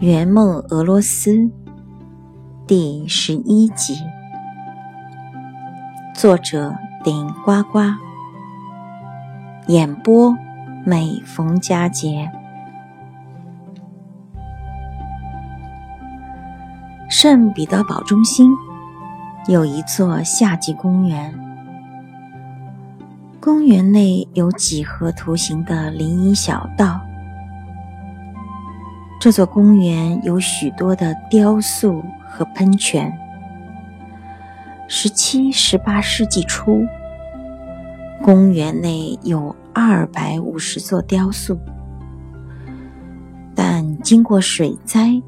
圆梦俄罗斯第十一集，作者顶呱呱，演播每逢佳节。圣彼得堡中心有一座夏季公园，公园内有几何图形的林荫小道。这座公园有许多的雕塑和喷泉。十七、十八世纪初，公园内有二百五十座雕塑，但经过水灾，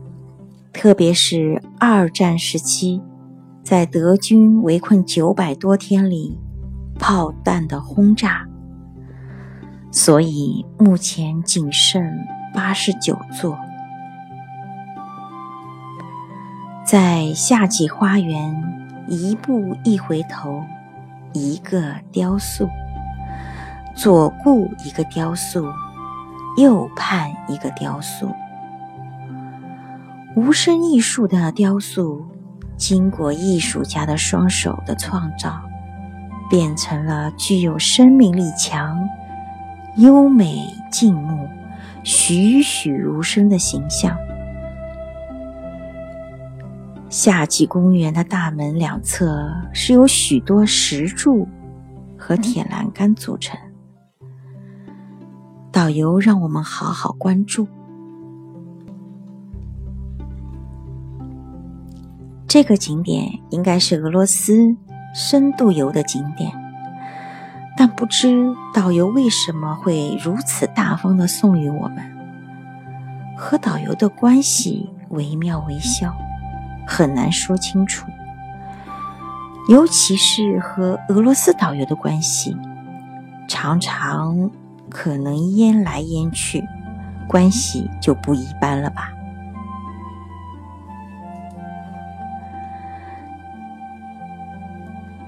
特别是二战时期，在德军围困九百多天里，炮弹的轰炸，所以目前仅剩八十九座。在夏季花园，一步一回头，一个雕塑；左顾一个雕塑，右盼一个雕塑。无声艺术的雕塑，经过艺术家的双手的创造，变成了具有生命力强、优美静穆、栩栩如生的形象。夏季公园的大门两侧是由许多石柱和铁栏杆组成。导游让我们好好关注这个景点，应该是俄罗斯深度游的景点，但不知导游为什么会如此大方的送予我们。和导游的关系惟妙惟肖。很难说清楚，尤其是和俄罗斯导游的关系，常常可能烟来烟去，关系就不一般了吧？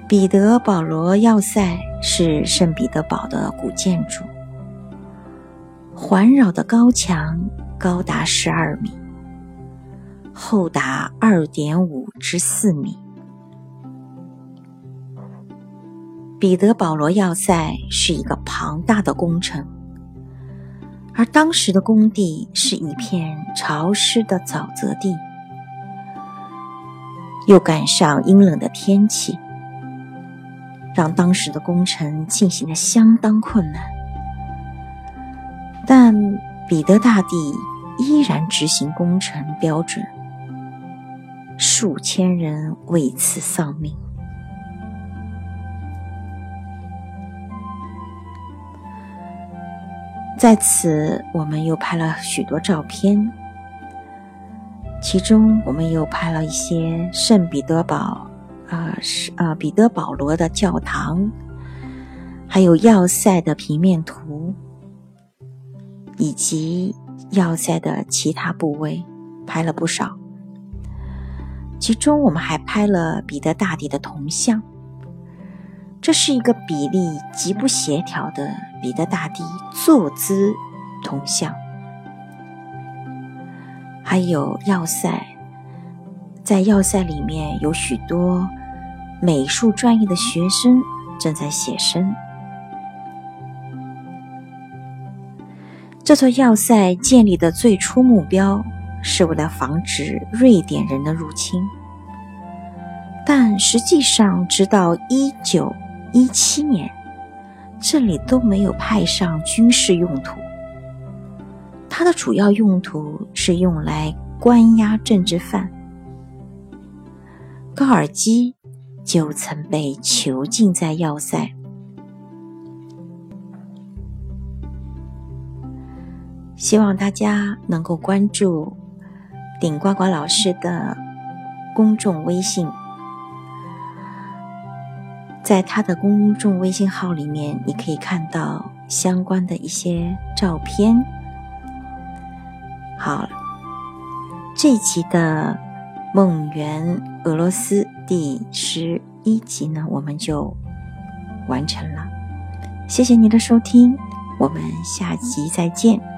彼得保罗要塞是圣彼得堡的古建筑，环绕的高墙高达十二米。厚达二点五至四米。彼得保罗要塞是一个庞大的工程，而当时的工地是一片潮湿的沼泽地，又赶上阴冷的天气，让当时的工程进行的相当困难。但彼得大帝依然执行工程标准。数千人为此丧命。在此，我们又拍了许多照片，其中我们又拍了一些圣彼得堡，啊，是啊，彼得保罗的教堂，还有要塞的平面图，以及要塞的其他部位，拍了不少。其中，我们还拍了彼得大帝的铜像。这是一个比例极不协调的彼得大帝坐姿铜像。还有要塞，在要塞里面有许多美术专业的学生正在写生。这座要塞建立的最初目标。是为了防止瑞典人的入侵，但实际上，直到一九一七年，这里都没有派上军事用途。它的主要用途是用来关押政治犯。高尔基就曾被囚禁在要塞。希望大家能够关注。顶呱呱老师的公众微信，在他的公众微信号里面，你可以看到相关的一些照片。好，这一集的《梦圆俄罗斯》第十一集呢，我们就完成了。谢谢你的收听，我们下集再见。